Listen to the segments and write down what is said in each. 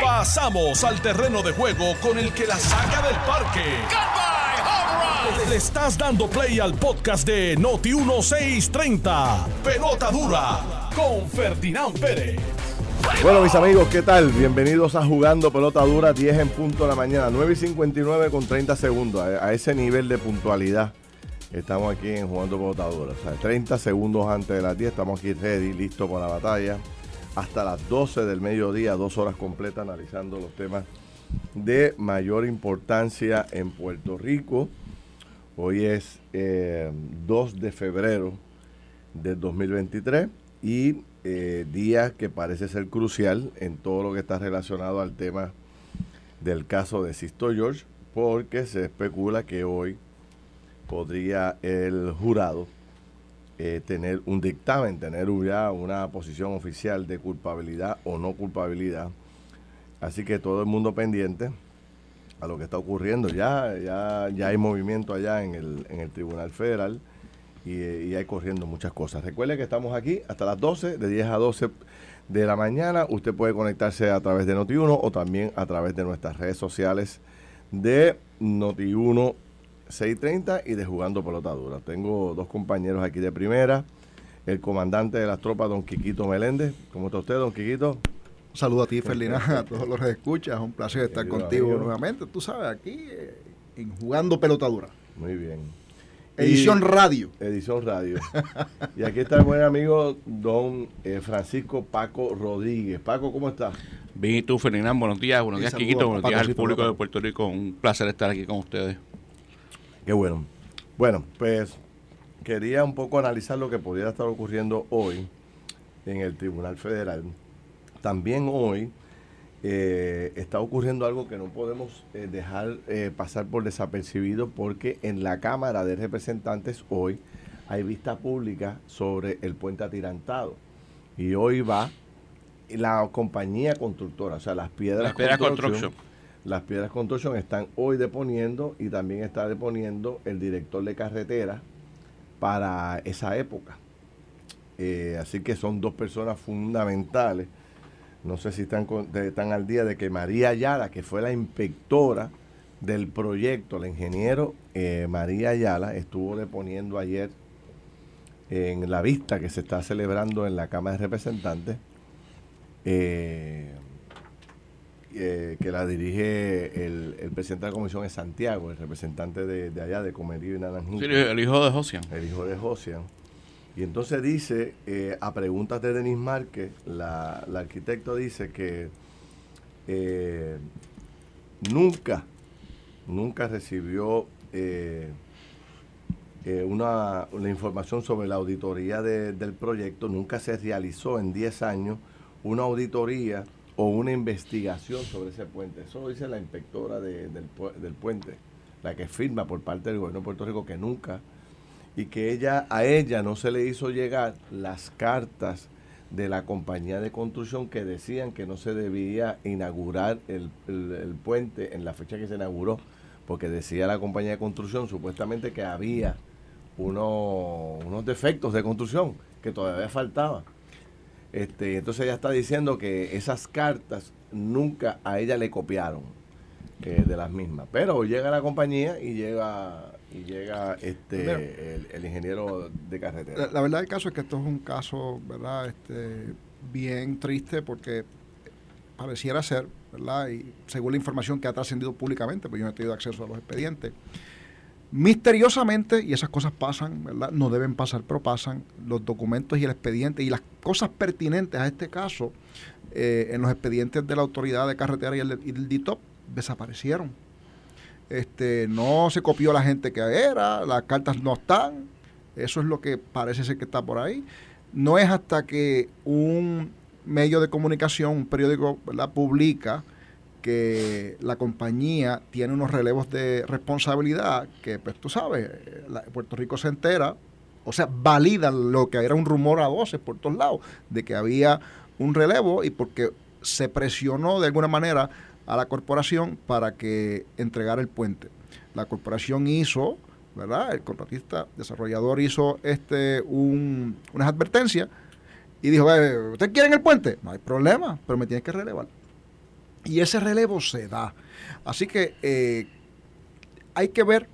Pasamos al terreno de juego con el que la saca del parque. Le estás dando play al podcast de Noti 1630. Pelota dura con Ferdinand Pérez. Bueno, mis amigos, ¿qué tal? Bienvenidos a Jugando Pelota Dura, 10 en punto de la mañana, 9 y 59 con 30 segundos. A, ese nivel de puntualidad estamos aquí en Jugando Pelota Dura. O sea, 30 segundos antes de las 10 estamos aquí ready, listos para la batalla. Hasta las 12 del mediodía, dos horas completas analizando los temas de mayor importancia en Puerto Rico. Hoy es eh, 2 de febrero del 2023 y eh, día que parece ser crucial en todo lo que está relacionado al tema del caso de Sisto George, porque se especula que hoy podría el jurado eh, tener un dictamen, tener ya una posición oficial de culpabilidad o no culpabilidad. Así que todo el mundo pendiente a lo que está ocurriendo. Ya, ya, ya hay movimiento allá en el, en el Tribunal Federal y, y hay corriendo muchas cosas. Recuerde que estamos aquí hasta las 12, de 10 a 12 de la mañana. Usted puede conectarse a través de Noti1 o también a través de nuestras redes sociales de Noti1 630 y de Jugando Pelota Dura. Tengo dos compañeros aquí de primera. El comandante de las tropas, don Quiquito Meléndez. ¿Cómo está usted, don Quiquito? Un saludo a ti, Ferdinand, a todos los que escuchas. Un placer estar Querido contigo amigo. nuevamente. Tú sabes, aquí eh, en Jugando Pelotadura. Muy bien. Edición Y- radio. Edición Radio. y aquí está el buen amigo don eh, Francisco Paco Rodríguez. Paco, ¿cómo estás? Bien, y tú, Ferdinand, buenos días, buenos días, Quiquito, buenos días al público de Puerto Rico. Un placer estar aquí con ustedes. Qué bueno. Bueno, pues quería un poco analizar lo que pudiera estar ocurriendo hoy en el Tribunal Federal. También hoy eh, está ocurriendo algo que no podemos eh, dejar eh, pasar por desapercibido porque en la Cámara de Representantes hoy hay vista pública sobre el puente atirantado. Y hoy va la compañía constructora, o sea, las piedras, Las Piedras Construction, Construction. Las piedras construction están hoy deponiendo y también está deponiendo el director de carretera para esa época. Eh, así que son dos personas fundamentales. No sé si están, al día de que María Ayala, que fue la inspectora del proyecto, el ingeniero eh, María Ayala, estuvo deponiendo ayer en la vista que se está celebrando en la Cámara de Representantes. eh, eh, que la dirige el, el presidente de la comisión es Santiago, el representante de, de allá, de Comerío y Naranjito, Sí, el hijo de Josian. el hijo de Josian. Y entonces dice, eh, a preguntas de Denis Márquez, la, la arquitecto dice que eh, nunca, nunca recibió eh, una, una información sobre la auditoría de- del proyecto, nunca se realizó en 10 años una auditoría o una investigación sobre ese puente. Eso lo dice la inspectora de- del, del puente, la que firma por parte del gobierno de Puerto Rico que nunca, y que ella a ella no se le hizo llegar las cartas de la compañía de construcción que decían que no se debía inaugurar el, el- el puente en la fecha que se inauguró, porque decía la compañía de construcción supuestamente que había uno- unos defectos de construcción que todavía faltaban. Este, entonces ella está diciendo que esas cartas nunca a ella le copiaron eh, de las mismas. Pero llega la compañía y llega y llega este el ingeniero de carretera. La, la verdad del caso es que esto es un caso, ¿verdad? Este, bien triste porque pareciera ser, ¿verdad? Y según la información que ha trascendido públicamente, pues yo no he tenido acceso a los expedientes, misteriosamente, y esas cosas pasan, ¿verdad? No deben pasar, pero pasan, los documentos y el expediente y las cosas pertinentes a este caso eh, en los expedientes de la autoridad de carretera y el, y DITOP desaparecieron. Este, no se copió la gente que era, las cartas no están, eso es lo que parece ser que está por ahí. No es hasta que un medio de comunicación, un periódico, ¿verdad? publica que la compañía tiene unos relevos de responsabilidad que, pues tú sabes, la- Puerto Rico se entera, o sea, valida lo que era un rumor a voces por todos lados, de que había un relevo y porque se presionó de alguna manera a la corporación para que entregara el puente. La corporación hizo, ¿verdad? El contratista desarrollador hizo este un, unas advertencias y dijo, "Eh, ¿usted quiere el puente? No hay problema, pero me tienes que relevar. Y ese relevo se da. Así que eh, hay que ver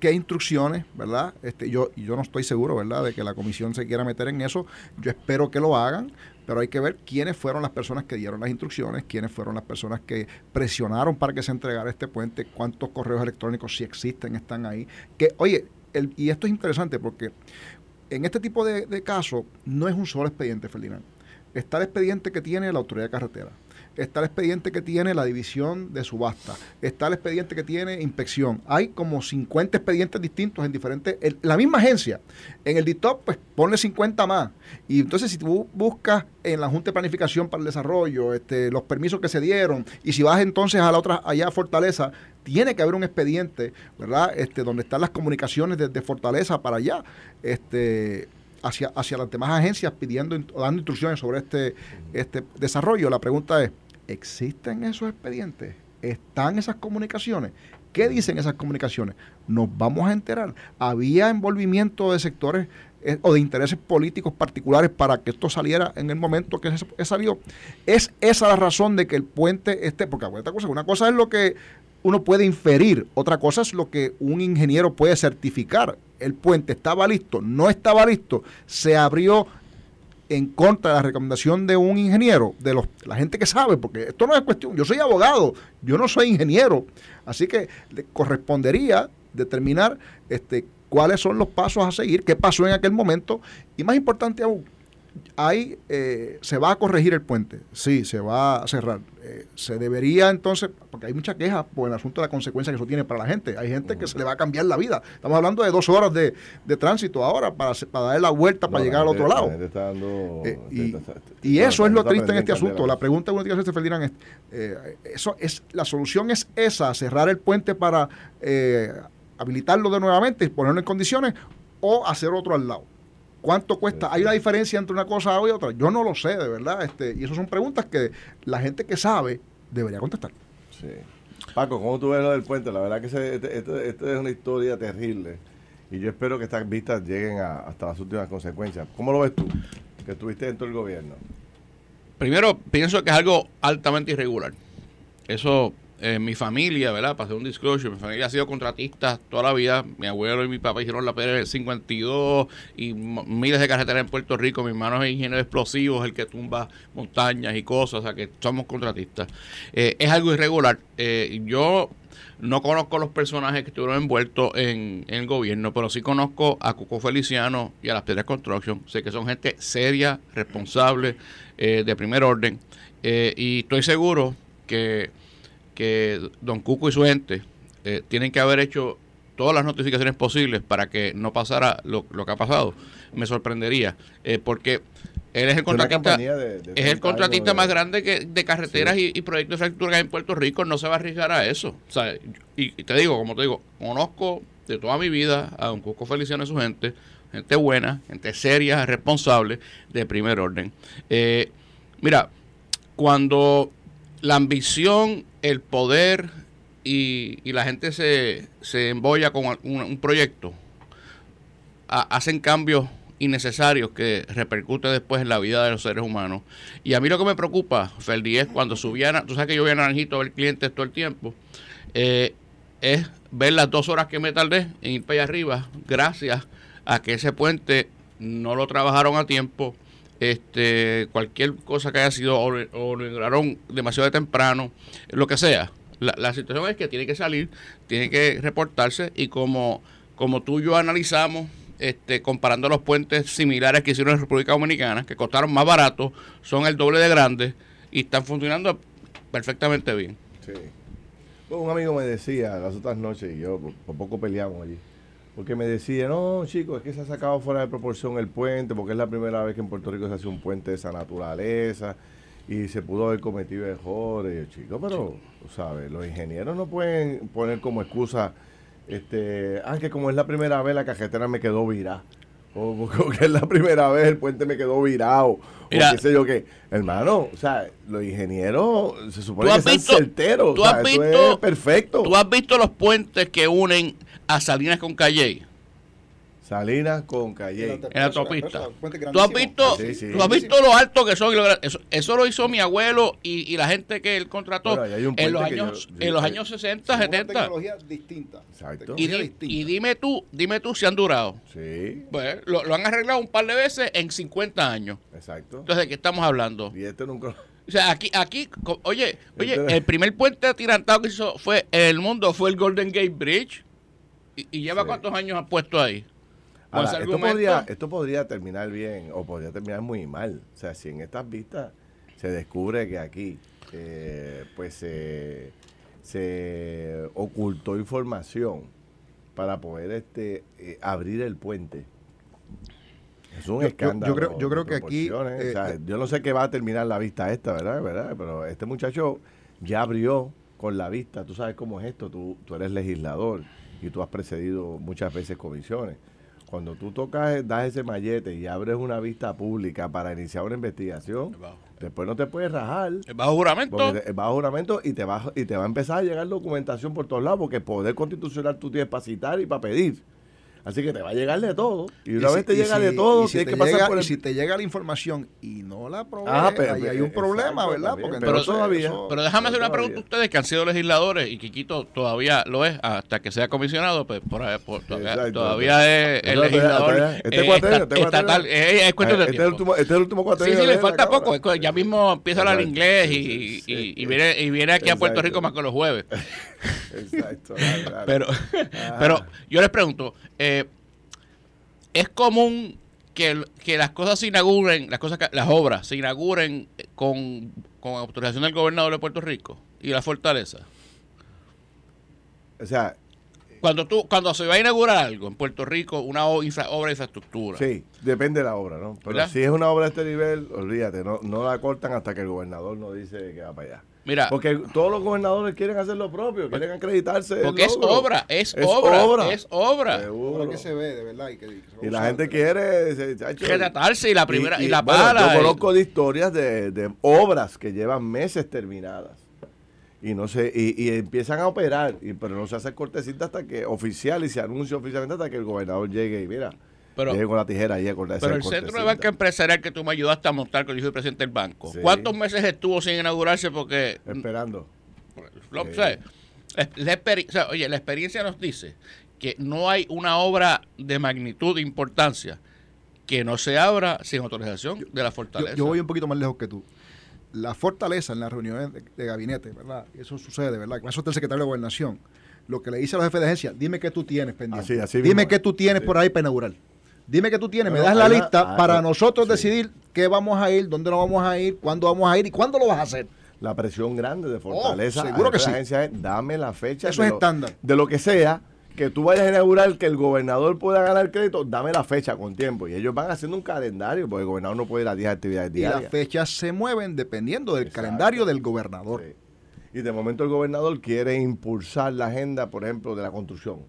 qué instrucciones, ¿verdad? Este, yo, yo no estoy seguro, ¿verdad?, de que la comisión se quiera meter en eso. Yo espero que lo hagan, pero hay que ver quiénes fueron las personas que dieron las instrucciones, quiénes fueron las personas que presionaron para que se entregara este puente, cuántos correos electrónicos, si existen, están ahí. Que, oye, el, y esto es interesante porque en este tipo de, casos no es un solo expediente, Ferdinand. Está el expediente que tiene la autoridad de carretera está el expediente que tiene la división de subasta, está el expediente que tiene inspección. Hay como 50 expedientes distintos en diferentes, en la misma agencia. En el DITOP, pues ponle 50 más. Y entonces si tú buscas en la Junta de Planificación para el Desarrollo, este, los permisos que se dieron, y si vas entonces a la otra, allá a Fortaleza, tiene que haber un expediente, ¿verdad? Este, donde están las comunicaciones desde Fortaleza para allá. Este, hacia, hacia las demás agencias pidiendo, dando instrucciones sobre este, este desarrollo. La pregunta es, ¿Existen esos expedientes? ¿Están esas comunicaciones? ¿Qué dicen esas comunicaciones? Nos vamos a enterar. ¿Había envolvimiento de sectores eh, o de intereses políticos particulares para que esto saliera en el momento que se, salió? ¿Es esa la razón de que el puente esté? Porque cosa, una cosa es lo que uno puede inferir, otra cosa es lo que un ingeniero puede certificar. El puente estaba listo, no estaba listo, se abrió en contra de la recomendación de un ingeniero, de los, la gente que sabe, porque esto no es cuestión, yo soy abogado, yo no soy ingeniero, así que le correspondería determinar este, cuáles son los pasos a seguir, qué pasó en aquel momento, y más importante aún, ahí eh, se va a corregir el puente, sí, se va a cerrar. Eh, se debería entonces, porque hay mucha queja por el asunto de la consecuencia que eso tiene para la gente. Hay gente que se le va a cambiar la vida. Estamos hablando de dos horas de, tránsito ahora para, para dar la vuelta para llegar al otro lado. Eh, y, eso es lo triste en este asunto. La pregunta que uno tiene que hacerse, Ferdinand, es, eso es, la solución es esa, cerrar el puente para habilitarlo de nuevamente y ponerlo en condiciones o hacer otro al lado. ¿Cuánto cuesta? ¿Hay una diferencia entre una cosa y otra? Yo no lo sé, de verdad. Este, y esas son preguntas que la gente que sabe debería contestar. Sí. Paco, ¿cómo tú ves lo del puente? La verdad que esta este, este, es una historia terrible. Y yo espero que estas vistas lleguen hasta las últimas consecuencias. ¿Cómo lo ves tú, que estuviste dentro del gobierno? Primero, pienso que es algo altamente irregular. Eso eh, mi familia, ¿verdad? Para hacer un disclosure, mi familia ha sido contratista toda la vida. Mi abuelo y mi papá hicieron la PR 52 y miles de carreteras en Puerto Rico. Mi hermano es ingeniero de explosivos, el que tumba montañas y cosas, o sea que somos contratistas. Eh, es algo irregular. Eh, yo no conozco los personajes que estuvieron envueltos en, el gobierno, pero sí conozco a Cuco Feliciano y a las Piedras Construction. Sé que son gente seria, responsable, de primer orden. y estoy seguro que que don Cuco y su gente eh, tienen que haber hecho todas las notificaciones posibles para que no pasara lo, que ha pasado. Me sorprendería, eh, porque él es el contratista, es el contratista más grande que de carreteras y, proyectos de infraestructura en Puerto Rico, no se va a arriesgar a eso. y, te digo, como te digo, conozco de toda mi vida a don Cuco Feliciano y su gente, gente buena, gente seria, responsable, de primer orden. Eh, mira, cuando la ambición, el poder y, la gente se, se embolla con un, proyecto, hacen cambios innecesarios que repercuten después en la vida de los seres humanos. Y a mí lo que me preocupa, Ferdi, es cuando subía, tú sabes que yo voy a Naranjito a ver clientes todo el tiempo, eh, es ver las dos horas que me tardé en ir para allá arriba, gracias a que ese puente no lo trabajaron a tiempo, este, cualquier cosa que haya sido o, demasiado temprano, lo que sea. La, situación es que tiene que salir, tiene que reportarse y como, como tú y yo analizamos, este, comparando los puentes similares que hicieron en República Dominicana, que costaron más barato, son el doble de grandes y están funcionando perfectamente bien. Sí. Un amigo me decía las otras noches, y yo por poco peleamos allí, porque me decía, no, chicos, es que se ha sacado fuera de proporción el puente, porque es la primera vez que en Puerto Rico se hace un puente de esa naturaleza y se pudo haber cometido errores, chicos, pero, ¿sabes? Los ingenieros no pueden poner como excusa, este, ah, que como es la primera vez la cajetera me quedó virada. O porque es la primera vez el puente me quedó virado. o qué sé yo qué. Hermano, o sea, los ingenieros se supone que son certeros. ¿tú has visto, perfecto. Tú has visto los puentes que unen a Salinas con Calle. Salinas con Calle. En la autopista. ¿Tú has visto, Sí, sí. tú has visto lo alto que son? y lo gra- Eso, eso lo hizo mi abuelo y, y la gente que él contrató Bueno, en los años, yo- en los sí, años 60, Una 70. tecnología distinta. Exacto. Y, distinta. dime tú, dime tú si han durado. Sí, Pues lo, lo han arreglado un par de veces en 50 años. exacto. Entonces, ¿de qué estamos hablando? Y este nunca. O sea, aquí, aquí, oye, oye, Este- el primer puente atirantado que hizo fue en el mundo fue el Golden Gate Bridge. ¿Y, y lleva Sí. cuántos años han puesto ahí? Ahora, esto, argumento. podría, esto podría terminar bien o podría terminar muy mal. O sea, si en estas vistas se descubre que aquí eh, pues se, se ocultó información para poder este eh, abrir el puente. Es un Yo- yo- escándalo. yo creo- yo de creo que aquí, eh, O sea, yo no sé qué va a terminar la vista esta, ¿verdad? ¿verdad? Pero este muchacho ya abrió con la vista. Tú sabes cómo es esto. Tú, tú eres legislador y tú has precedido muchas veces comisiones. Cuando tú tocas, das ese mallete y abres una vista pública para iniciar una investigación, Bajo, después no te puedes rajar. bajo juramento. Te- a juramento y te, va, y te va a empezar a llegar documentación por todos lados, porque poder constitucional tú tienes para citar y para pedir. Así que te va a llegar de todo. Y una vez te llega si- de todo, y si tienes te que pasar llega- por y el... si te llega la información y no la provee, Ah, pero- ahí hay un exacto, problema, ¿verdad? también, Porque pero entonces todavía- eso- Pero déjame hacer una Todavía. pregunta a ustedes que han sido legisladores y Quiquito todavía lo es hasta que sea comisionado, pues por, ahí- por- todavía, Exacto. todavía es el legislador este eh, esta- este cuatrenio. estatal. Eh, es cuestión de este, es el tiempo. último, este es el último Sí, sí, le falta poco. Ya mismo empieza a hablar inglés y, viene, y viene aquí a Puerto. Rico más que los jueves. Exacto. Pero, pero yo les pregunto, eh, ¿es común que, que las cosas se inauguren, las cosas las obras se inauguren con, con autorización del gobernador de Puerto Rico y la fortaleza? O sea, Cuando tú, cuando se va a inaugurar algo en Puerto Rico, una infra- obra de infraestructura, sí, depende de la obra, ¿no? Pero ¿Verdad? si es una obra de este nivel, olvídate, no, no la cortan hasta que el gobernador no dice que va para allá. Mira, Porque todos los gobernadores quieren hacer lo propio, quieren acreditarse. el porque es obra, es, obra, es obra. Seguro. Ahora que se ve, de verdad. Y, que, se Y la gente quiere. se- chacho, Que tratarse y la primera, y, la bueno, pala. Yo y- conozco de historias de, de obras que llevan meses terminadas. Y no y, y empiezan a operar, y, pero no se hace cortecita hasta que oficial y se anuncia oficialmente hasta que el gobernador llegue y mira, pero, llegue con la tijera y a cortar pero esa el centro de banca empresarial que tú me ayudaste a montar, que yo fui presidente del banco, Sí. ¿cuántos meses estuvo sin inaugurarse? Porque Esperando. Lo- Sí. o sea, la- la experi- o sea, oye, la experiencia nos dice que no hay una obra de magnitud, de importancia, que no se abra sin autorización de la fortaleza. yo voy un poquito más lejos que tú. La fortaleza en las reuniones de, de gabinete, ¿verdad? Y Eso sucede, ¿verdad? Eso está el secretario de Gobernación. Lo que le dice a los jefes de agencia, dime qué tú tienes pendiente. Así, así dime mismo. qué tú tienes por ahí para inaugurar. Dime qué tú tienes, me das la lista ah, para no, nosotros sí. decidir qué vamos a ir, dónde nos vamos a ir, cuándo vamos a ir y cuándo lo vas a hacer. La presión grande de fortaleza. Oh, seguro que sí. agencia es, dame la fecha. Eso de es lo- estándar. De lo que sea, que tú vayas a inaugurar, que el gobernador pueda ganar crédito, dame la fecha con tiempo. Y ellos van haciendo un calendario, porque el gobernador no puede ir a 10 actividades Y las diarias. fechas se mueven dependiendo del Exacto. calendario del gobernador. Sí. Y de momento el gobernador quiere impulsar la agenda, por ejemplo, de la construcción.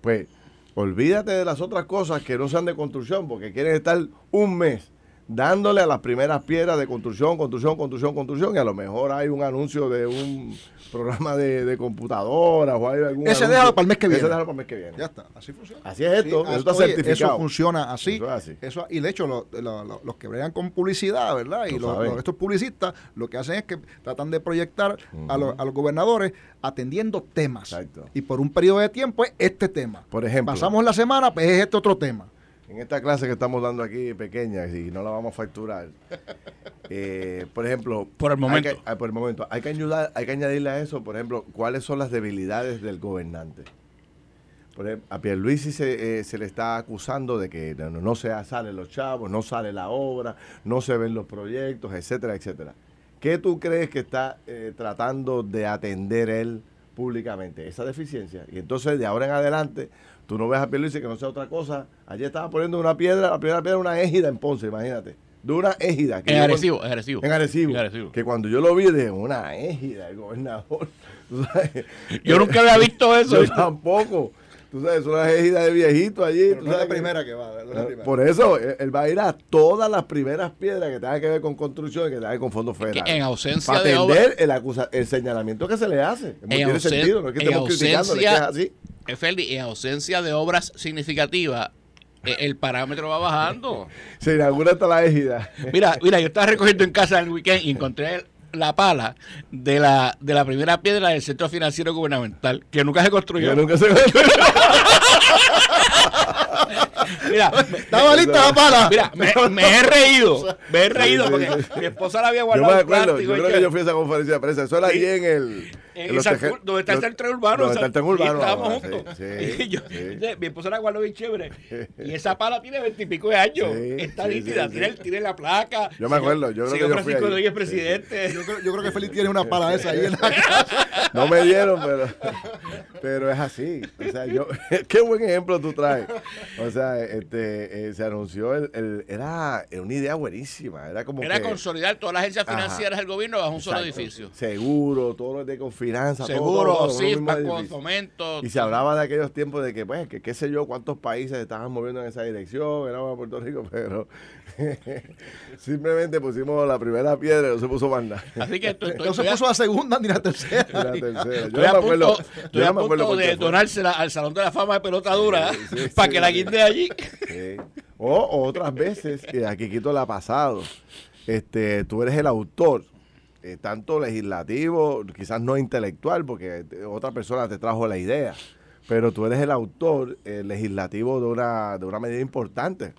Pues olvídate de las otras cosas que no sean de construcción, porque quieren estar un mes dándole a las primeras piedras de construcción, construcción, construcción, construcción, y a lo mejor hay un anuncio de un programa de, de computadora o hay algún Ese déjalo para el mes que viene. Ese déjalo para el mes que viene. Ya está, así funciona. Así es esto, eso está oye, certificado. Eso funciona así. Eso es así. Eso- y de hecho, lo- lo- lo- los que bregan con publicidad, ¿verdad? Y los- estos publicistas lo que hacen es que tratan de proyectar a, los, a los gobernadores atendiendo temas. Exacto. Y por un periodo de tiempo es este tema. Por ejemplo. Pasamos la semana, pues es este otro tema. En esta clase que estamos dando aquí, pequeña, y no la vamos a facturar, eh, por ejemplo... Por el hay momento. que- ah, por el momento. Hay que, ayudar, hay que añadirle a eso, por ejemplo, cuáles son las debilidades del gobernante. Por ejemplo, a Pierluisi se, eh, se le está acusando de que no, no se salen los chavos, no sale la obra, no se ven los proyectos, etcétera, etcétera. ¿Qué tú crees que está eh, tratando de atender él públicamente? Esa deficiencia. Y entonces, de ahora en adelante, tú no ves a Pierluisi que no sea otra cosa. Ayer estaba poniendo una piedra, la primera piedra una égida en Ponce, imagínate. De una égida. que en yo- agresivo, en agresivo. en Arecibo. En Arecibo. Que cuando yo lo vi de una égida, el gobernador. tú sabes, Yo nunca había visto eso. yo tampoco. Tú sabes, es una égida de viejito allí. tú sabes que- que va. no es la primera. Por eso, él, va a ir a todas las primeras piedras que tengan que ver con construcción y que tengan que ver con fondos federales. en ausencia Para de atender el, acusa- el señalamiento que se le hace. No tiene sentido, no es que en estemos criticando, es que es ausencia- así. Efendi, en ausencia de obras significativas, eh, el parámetro va bajando. Se inaugura hasta la égida. Mira, mira, yo estaba recogiendo en casa el weekend y encontré la pala de la, de la primera piedra del Centro Financiero Gubernamental, que nunca se construyó. Que nunca se Mira, Estaba lista la pala. mira me, me he reído, me he reído porque mi esposa la había Yo guardado me en acuerdo, plástico yo y creo que yo fui a esa conferencia de prensa. Eso era Sí. allí en el. En San- teje- donde está el centro urbano. donde está el tren y urbano estábamos ahora, juntos. sí, Y yo- sí. Mi esposa la guardó bien chévere. Y esa pala tiene veintipico de años. Sí, está sí, nítida. sí, tiene, sí. tiene la placa. Yo me acuerdo, yo creo Señor que yo fui Francisco ahí. Rodríguez, presidente. Yo creo, yo creo que Félix tiene una pala esa ahí en la casa. No me dieron, pero, pero es así. O sea, yo, qué buen ejemplo tú traes. O sea, este, eh, se anunció, el, el- era, era una idea buenísima. Era como Era que, consolidar todas las agencias financieras del gobierno bajo un solo edificio. Seguro, todo lo de con finanzas, todo, Seguro, todo, todo, sí, todo, todo, Banco de edificio. Fomento. Y se hablaba de aquellos tiempos de que, pues, que qué sé yo, cuántos países estaban moviendo en esa dirección, éramos a Puerto Rico, pero simplemente pusimos la primera piedra y no se puso más nada. Así que estoy, estoy- No se a- puso la segunda ni la tercera. la tercera. Yo estoy no me acuerdo, estoy a punto de donársela al Salón de la Fama de Pelota Dura Sí, sí, para sí, que la guinde allí. Sí. O, otras veces, que aquí Quito la ha pasado, este, tú eres el autor, eh, tanto legislativo, quizás no intelectual, porque otra persona te trajo la idea, pero tú eres el autor eh, legislativo de una, de una medida importante.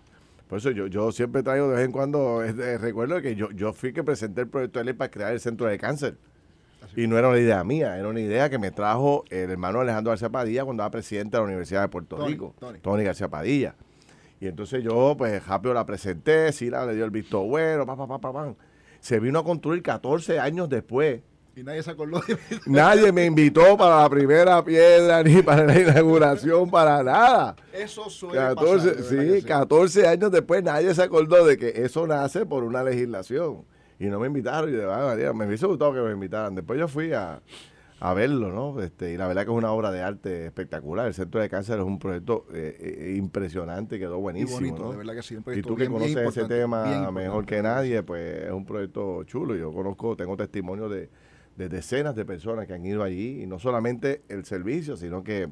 Por eso yo, yo siempre traigo de vez en cuando, este, recuerdo que yo, yo fui que presenté el proyecto de ley para crear el centro de cáncer. Y no era una idea mía, era una idea que me trajo el hermano Alejandro García Padilla cuando era presidente de la Universidad de Puerto Tony, Rico, Tony. Tony García Padilla. Y entonces yo, pues, rápido la presenté, Sila le dio el visto bueno, pa, pa, pa, pa, pam. Se vino a construir 14 años después. Y nadie se acordó de mí. Nadie me invitó para la primera piedra, ni para la inauguración, para nada. Eso suele 14, pasar, de verdad sí, que sí. 14 años después nadie se acordó de que eso nace por una legislación. Y no me invitaron. Y de María, me hubiese gustado que me invitaran. Después yo fui a, a verlo, ¿no? Este, y la verdad que es una obra de arte espectacular. El Centro de Cáncer es un proyecto eh, eh, impresionante, quedó Y buenísimo. bonito, ¿no? de verdad que sí. Y tú que bien- conoces ese tema mejor que nadie, pues es un proyecto chulo. Yo conozco, tengo testimonio de, de decenas de personas que han ido allí, y no solamente el servicio, sino que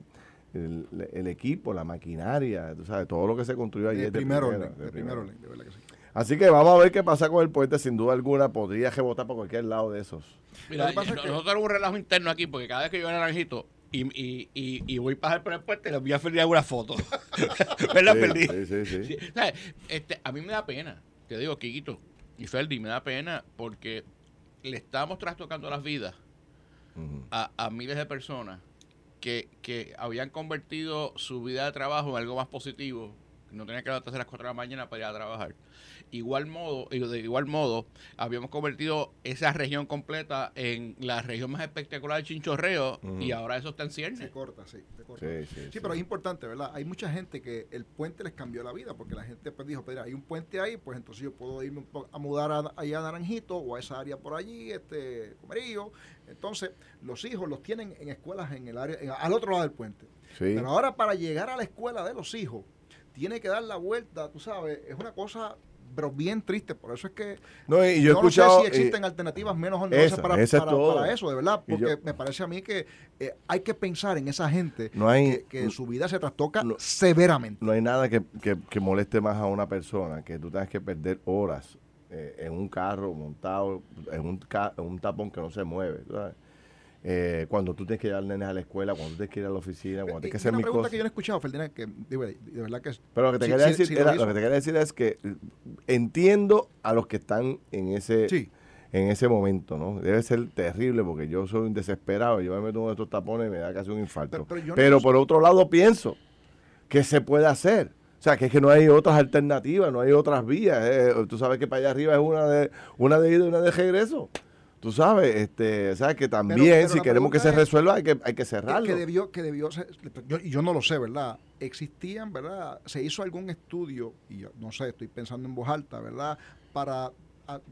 el, el equipo, la maquinaria, tú sabes, todo lo que se construyó allí. De es de primero primera, orden, de de primero primera. orden, de verdad que sí. Así que vamos a ver qué pasa con el puente, sin duda alguna, podría rebotar por cualquier lado de esos. Mira, pasa es no- que- nosotros tenemos un relajo interno aquí porque cada vez que yo voy a Naranjito y, y, y, y voy a pasar por el puente, les voy a hacer alguna foto. ¿Verdad, Sí, Ferdi? sí, sí, sí. Sí, ¿sabes? Este, a mí me da pena, te digo, Kikito y Ferdi, me da pena porque le estamos trastocando las vidas a, a miles de personas que, que habían convertido su vida de trabajo en algo más positivo. No tenían que levantarse a las 4 de la mañana para ir a trabajar. Igual modo, y de igual modo, habíamos convertido esa región completa en la región más espectacular de Chinchorreo y ahora eso está en Se ciernes. corta, sí, se corta. Sí, Sí, sí, sí. pero es importante, ¿verdad? Hay mucha gente que el puente les cambió la vida, porque la gente pues dijo, mira, hay un puente ahí, pues entonces yo puedo irme a mudar a, allá a Naranjito o a esa área por allí, este, Comerío. Entonces, los hijos los tienen en escuelas en el área, en- al otro lado del puente. Sí. Pero ahora para llegar a la escuela de los hijos, tiene que dar la vuelta, tú sabes, es una cosa pero bien triste, por eso es que No, y yo he no escuchado. sé si existen eh, alternativas menos onerosas para, es para- eso, de verdad, porque yo- me parece a mí que eh, hay que pensar en esa gente No hay- que, que su vida se trastoca no- severamente. no hay nada que, que- que moleste más a una persona que tú tengas que perder horas eh, en un carro montado en un, ca- en un tapón que no se mueve. sabes. Eh, cuando tú tienes que llevar nenes a la escuela, cuando tú tienes que ir a la oficina, cuando tienes que hacer una mis pregunta cosas. que yo no he escuchado, Ferdinand, que de, de- verdad que es- Pero lo que te quería decir lo era- hizo. lo que te quería decir es que entiendo a los que están en ese Sí. en ese momento, ¿no? Debe ser terrible porque yo soy un desesperado, yo me meto en uno de estos tapones y me da casi un infarto. Pero- Pero, pero yo no- por otro lado pienso que se puede hacer. O sea, que es que no hay otras alternativas, no hay otras vías. eh. Tú sabes que para allá arriba es una de una de ida y una de regreso. Tú sabes, este, sabes que también pero si queremos que se resuelva hay que hay que cerrarlo. que debió, que debió ser- yo, y yo no lo sé, ¿verdad? Existían, ¿verdad? Se hizo algún estudio, y yo no sé, estoy pensando en voz alta, ¿verdad? Para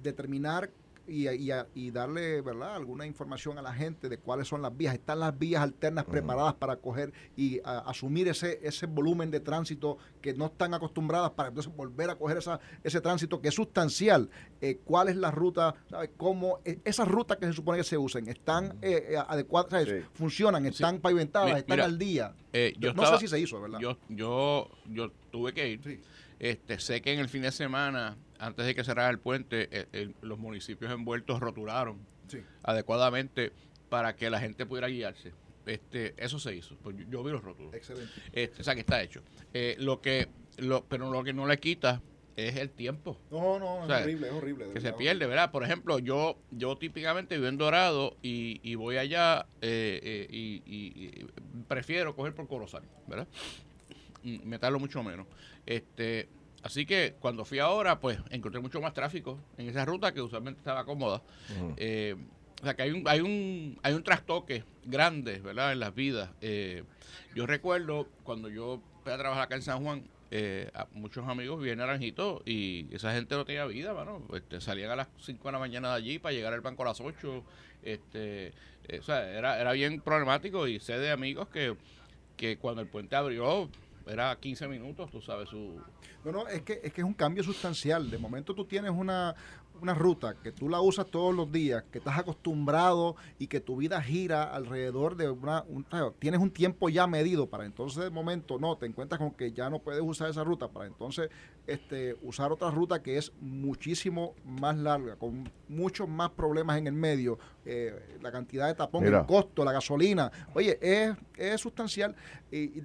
determinar y, y, darle verdad alguna información a la gente de cuáles son las vías. Están las vías alternas preparadas para coger y asumir ese, ese volumen de tránsito que no están acostumbradas para entonces volver a coger esa, ese tránsito que es sustancial. Eh, ¿Cuál es la ruta? ¿sabes? ¿Cómo e, esas rutas que se supone que se usen están eh, eh, adecuadas? ¿Funcionan? ¿Están pavimentadas? ¿Están al día? yo no sé si se hizo, ¿verdad? Yo, yo, yo tuve que ir. Este, sé que en el fin de semana antes de que cerrara el puente, eh, los municipios envueltos rotularon adecuadamente para que la gente pudiera guiarse. Este, eso se hizo. Pues yo, vi los rótulos. Excelente. Este, o sea que está hecho. Eh, lo que, lo, pero lo que no le quita es el tiempo. No, no, es horrible, es horrible. Que se pierde, ¿verdad? Por ejemplo, yo yo típicamente vivo en Dorado y, voy allá eh, y, prefiero coger por Corozal, ¿verdad? Me tardo mucho menos. Este, Así que cuando fui ahora, pues encontré mucho más tráfico en esa ruta que usualmente estaba cómoda. Eh, o sea que hay un, hay un, hay un trastoque grande, ¿verdad? En las vidas. Eh, yo recuerdo cuando yo fui a trabajar acá en San Juan, eh, muchos amigos vienen Naranjito y esa gente no tenía vida, mano. Este, salían a las 5 de la mañana de allí para llegar al banco a las 8. Este, o sea, era, era bien problemático y sé de amigos que, que cuando el puente abrió, era 15 minutos, tú sabes su... No, no, es que, es que es un cambio sustancial. De momento tú tienes una, una ruta que tú la usas todos los días, que estás acostumbrado y que tu vida gira alrededor de una... tienes un tiempo ya medido para entonces de momento no, te encuentras con que ya no puedes usar esa ruta para entonces este, usar otra ruta que es muchísimo más larga, con muchos más problemas en el medio, eh, la cantidad de tapón, el costo, la gasolina. Oye, es, es sustancial. Y,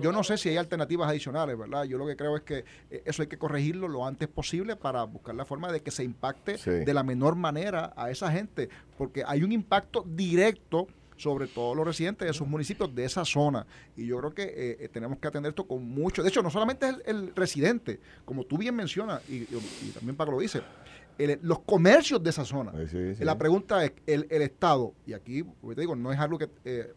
yo no sé si hay alternativas adicionales, ¿verdad? Yo lo que creo es que eh, eso hay que corregirlo lo antes posible para buscar la forma de que se impacte de la menor manera a esa gente, porque hay un impacto directo sobre todos los residentes de esos municipios de esa zona. Y yo creo que eh, eh, tenemos que atender esto con mucho. De hecho, no solamente es el, residente, como tú bien mencionas, y, también Pablo lo dice, los comercios de esa zona. La pregunta es, el, Estado, y aquí te digo, no es algo que eh,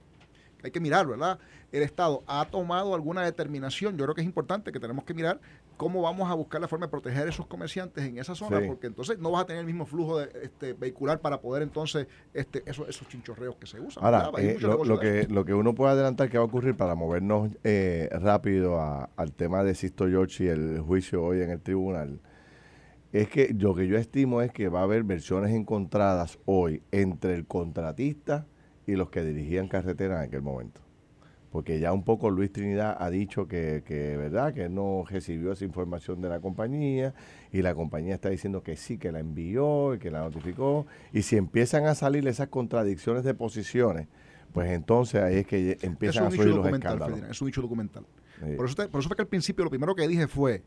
hay que mirar, ¿verdad? El Estado ha tomado alguna determinación, yo creo que es importante que tenemos que mirar cómo vamos a buscar la forma de proteger a esos comerciantes en esa zona, porque entonces no vas a tener el mismo flujo de, este, vehicular para poder entonces este, esos, esos chinchorreos que se usan. Ahora, eh, lo, que, lo que uno puede adelantar que va a ocurrir para movernos eh, rápido al tema de Sisto George y el juicio hoy en el tribunal, es que lo que yo estimo es que va a haber versiones encontradas hoy entre el contratista y los que dirigían carretera en aquel momento. Porque ya un poco Luis Trinidad ha dicho que, que, ¿verdad? que no recibió esa información de la compañía y la compañía está diciendo que sí, que la envió y que la notificó. Y si empiezan a salir esas contradicciones de posiciones, pues entonces ahí es que empiezan a subir los escándalos. es un hecho documental. Por, eso por eso fue que al principio lo primero que dije fue,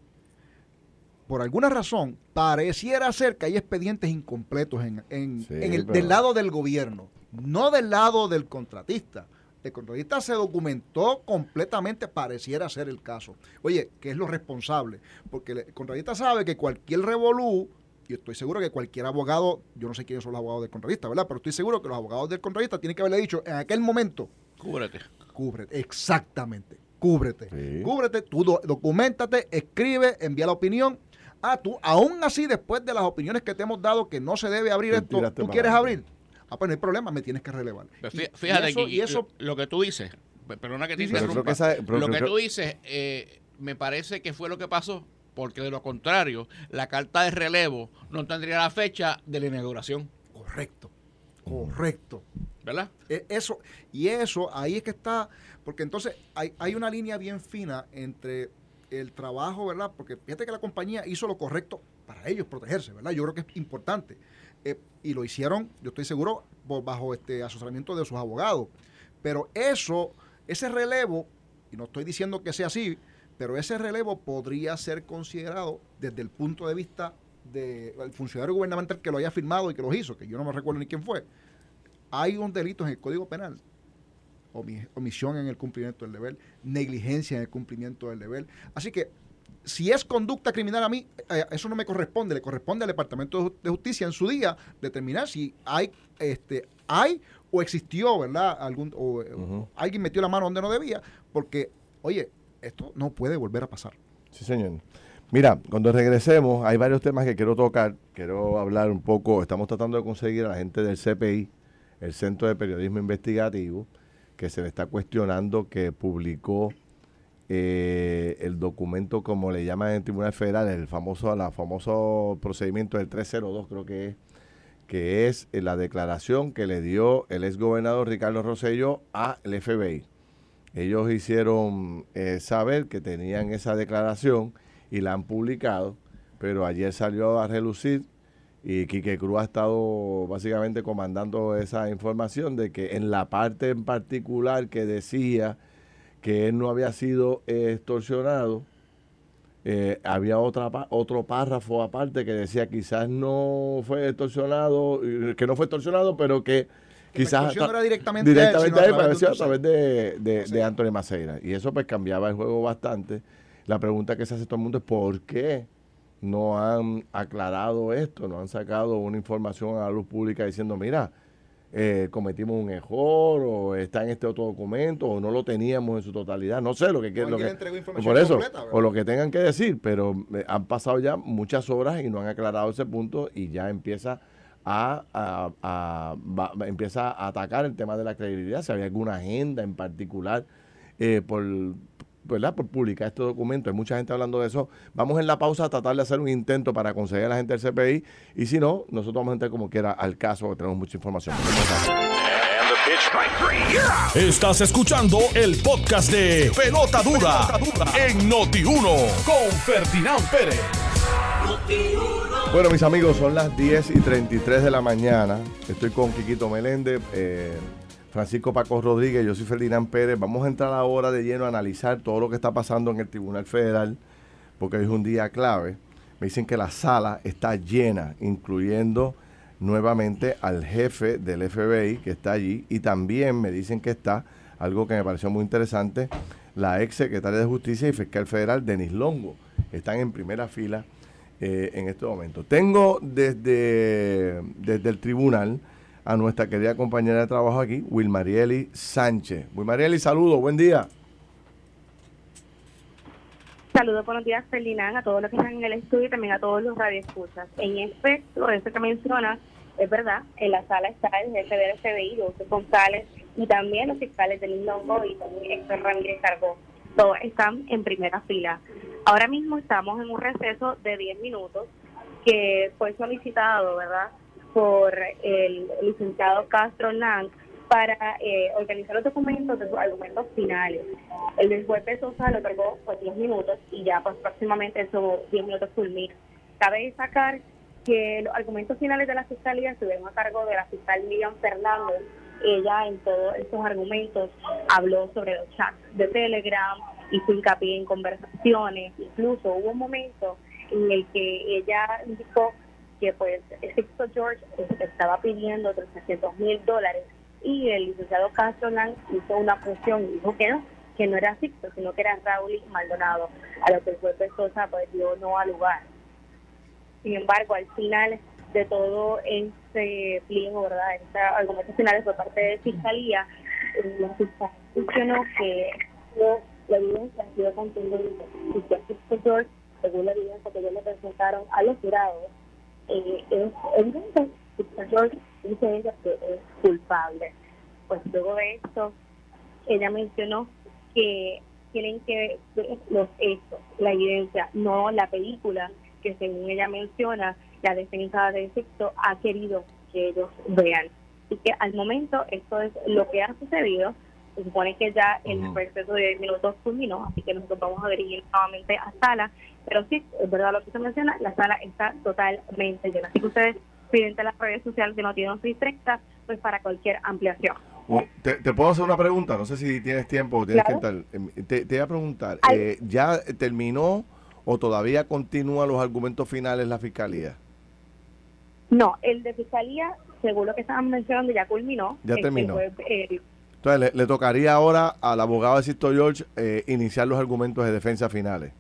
por alguna razón, pareciera ser que hay expedientes incompletos en, en, el, del lado del gobierno no del lado del contratista. El contratista se documentó completamente, pareciera ser el caso. Oye, ¿qué es lo responsable? Porque el contratista sabe que cualquier revolú, y estoy seguro que cualquier abogado, yo no sé quiénes son los abogados del contratista, ¿verdad? Pero estoy seguro que los abogados del contratista tienen que haberle dicho en aquel momento. Cúbrete. Cúbrete, exactamente. Cúbrete. Cúbrete, tú documentate, escribe, envía la opinión. Ah, tú, aún así, después de las opiniones que te hemos dado que no se debe abrir esto, ¿tú quieres abrir? Ah, pues no hay problema, me tienes que relevar. fíjate, y eso, lo que tú dices, perdona que te interrumpa, lo que tú dices, eh, me parece que fue lo que pasó, porque de lo contrario, la carta de relevo no tendría la fecha de la inauguración. Correcto, correcto. ¿Verdad? E, eso, y eso, ahí es que está, porque entonces hay, hay una línea bien fina entre el trabajo, ¿verdad? Porque fíjate que la compañía hizo lo correcto para ellos protegerse, ¿verdad? Yo creo que es importante. Eh, y lo hicieron, yo estoy seguro, bajo este asesoramiento de sus abogados. Pero eso, ese relevo, y no estoy diciendo que sea así, pero ese relevo podría ser considerado desde el punto de vista del funcionario gubernamental que lo haya firmado y que lo hizo, que yo no me recuerdo ni quién fue. Hay un delito en el Código Penal, omisión en el cumplimiento del deber, negligencia en el cumplimiento del deber. Así que si es conducta criminal a mí, eh, eso no me corresponde, le corresponde al Departamento de Justicia en su día determinar si hay, este, hay o existió, ¿verdad? Algún, o, alguien metió la mano donde no debía, porque, oye, esto no puede volver a pasar. Sí, señor. Mira, cuando regresemos, hay varios temas que quiero tocar. Quiero hablar un poco. Estamos tratando de conseguir a la gente del CPI, el Centro de Periodismo Investigativo, que se le está cuestionando que publicó eh, el documento, como le llaman en el Tribunal Federal, el famoso, la famoso procedimiento del 302, creo que es, que es la declaración que le dio el ex gobernador Ricardo Rosello al FBI. Ellos hicieron eh, saber que tenían esa declaración y la han publicado, pero ayer salió a relucir y Quique Cruz ha estado básicamente comandando esa información de que en la parte en particular que decía que él no había sido extorsionado, eh, había otra otro párrafo aparte que decía quizás no fue extorsionado, que no fue extorsionado, pero que quizás no era directamente, directamente a él, a través de, de, de, Anthony Maceira. Y eso pues cambiaba el juego bastante. La pregunta que se hace todo el mundo es ¿por qué no han aclarado esto? No han sacado una información a la luz pública diciendo, mira, eh, cometimos un error o está en este otro documento o no lo teníamos en su totalidad. No sé lo que, lo que por eso o lo que tengan que decir, pero eh, han pasado ya muchas horas y no han aclarado ese punto y ya empieza a, empieza a atacar el tema de la credibilidad, si había alguna agenda en particular eh, por ¿verdad? por publicar este documento. Hay mucha gente hablando de eso. Vamos en la pausa a tratar de hacer un intento para conseguir a la gente del CPI. Y si no, nosotros vamos a entrar como quiera al caso, porque tenemos mucha información. Estás escuchando el podcast de Pelota Dura, en Noti1 con Ferdinand Pérez. Bueno, mis amigos, son las 10 y 33 de la mañana. Estoy con Quiquito Meléndez. Eh, Francisco Paco Rodríguez, yo soy Ferdinand Pérez. Vamos a entrar ahora de lleno a analizar todo lo que está pasando en el Tribunal Federal, porque hoy es un día clave. Me dicen que la sala está llena, incluyendo nuevamente al jefe del FBI que está allí, y también me dicen que está, algo que me pareció muy interesante, la ex secretaria de Justicia y fiscal federal, Denis Longo. Están en primera fila eh, en este momento. Tengo desde, desde el tribunal a nuestra querida compañera de trabajo aquí, Wilmarieli Sánchez. Wilmarieli, saludos, buen día. Saludos, buenos días, Ferdinand, a todos los que están en el estudio y también a todos los radioescuchas. En efecto, eso que mencionas es verdad, en la sala está el jefe del FBI, José González, y también los fiscales del Longo y también Héctor Ramírez Cargó. Todos están en primera fila. Ahora mismo estamos en un receso de 10 minutos que fue solicitado, ¿verdad?, por el licenciado Castro Lang para eh, organizar los documentos de sus argumentos finales. El del juez Sosa lo otorgó pues, 10 minutos y ya pues próximamente esos 10 minutos culminan. Cabe destacar que los argumentos finales de la fiscalía estuvieron a cargo de la fiscal Miriam Fernández. Ella en todos estos argumentos habló sobre los chats de Telegram, hizo hincapié en conversaciones, incluso hubo un momento en el que ella indicó que pues Sixto George estaba pidiendo 300 mil dólares y el licenciado Castro Lang hizo una función y dijo que no, que no era Sixto, sino que era Raúl Maldonado, a lo que el juez Sosa pues dio no al lugar. Sin embargo, al final de todo este pliego, ¿verdad? Este argumentos finales por parte de Fiscalía, eh, la Fiscalía mencionó que la evidencia ha sido contundente y que Sixto George, según la evidencia que ellos le presentaron a los jurados, eh, es evidente dice ella que es culpable. Pues luego de esto, ella mencionó que tienen que ver los hechos, la evidencia, no la película que según ella menciona, la defensa de sexo ha querido que ellos vean. Y que al momento esto es lo que ha sucedido. Se supone que ya el proceso de minutos culminó, así que nosotros vamos a dirigir nuevamente a sala pero sí, es verdad lo que se menciona, la sala está totalmente llena. Así que ustedes piden a las redes sociales de Noticias 630 pues para cualquier ampliación. Te, puedo hacer una pregunta, no sé si tienes tiempo o tienes que estar. Te, te, voy a preguntar, eh, ¿ya terminó o todavía continúan los argumentos finales la fiscalía? No, el de fiscalía, según lo que estaban mencionando, ya culminó. Ya terminó. Entonces, le, tocaría ahora al abogado de Sisto George eh, iniciar los argumentos de defensa finales.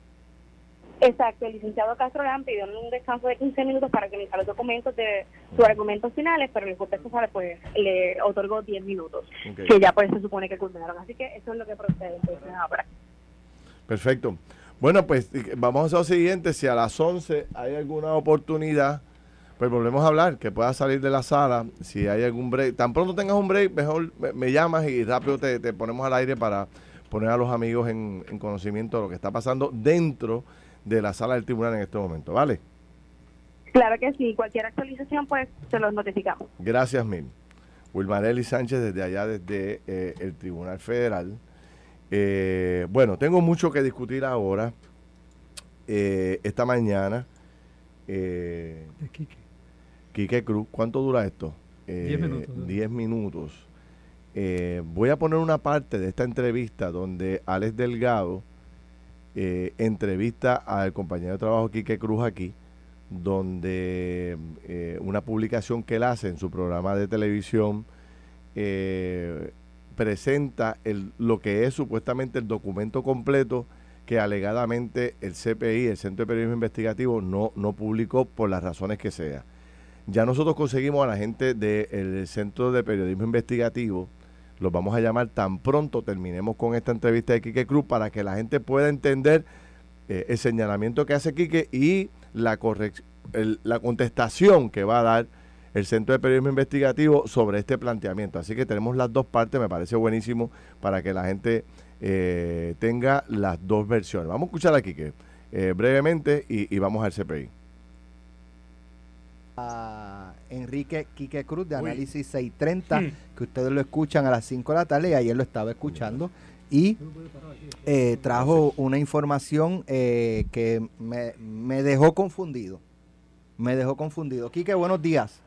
Exacto, el licenciado Castro Lan pidió un descanso de 15 minutos para que iniciara los documentos de sus argumentos finales, pero el juez pues, le otorgó 10 minutos, que ya pues se supone que culminaron. Así que eso es lo que procede entonces ahora. Perfecto. Bueno, pues vamos a lo siguiente. Si a las 11 hay alguna oportunidad, pues volvemos a hablar, que puedas salir de la sala. Si hay algún break, tan pronto tengas un break, mejor me, llamas y rápido te, ponemos al aire para poner a los amigos en, conocimiento de lo que está pasando dentro de la sala del tribunal en este momento, ¿vale? Claro que sí, cualquier actualización pues se los notificamos. Gracias mil. Wilmarelli Sánchez desde allá, desde eh, el Tribunal Federal. Eh, bueno, tengo mucho que discutir ahora. Eh, esta mañana. Eh, de Quique. Quique Cruz. ¿Cuánto dura esto? Diez minutos. Diez minutos. voy a poner una parte de esta entrevista donde Alex Delgado entrevista al compañero de trabajo Quique Cruz aquí, donde una publicación que él hace en su programa de televisión eh, presenta el, lo que es supuestamente el documento completo que alegadamente el CPI, el Centro de Periodismo Investigativo, no, no publicó por las razones que sea. Ya nosotros conseguimos a la gente del Centro de Periodismo Investigativo, los vamos a llamar tan pronto terminemos con esta entrevista de Quique Cruz para que la gente pueda entender eh, el señalamiento que hace Quique y la, la contestación que va a dar el Centro de Periodismo Investigativo sobre este planteamiento. Así que tenemos las dos partes, me parece buenísimo para que la gente eh, tenga las dos versiones. Vamos a escuchar aquí que eh, brevemente y, vamos al CPI. A Enrique Quique Cruz de Análisis 630, hmm. que ustedes lo escuchan a las 5 de la tarde y ayer lo estaba escuchando y eh, trajo una información que me, me dejó confundido. Me dejó confundido. Quique, buenos días.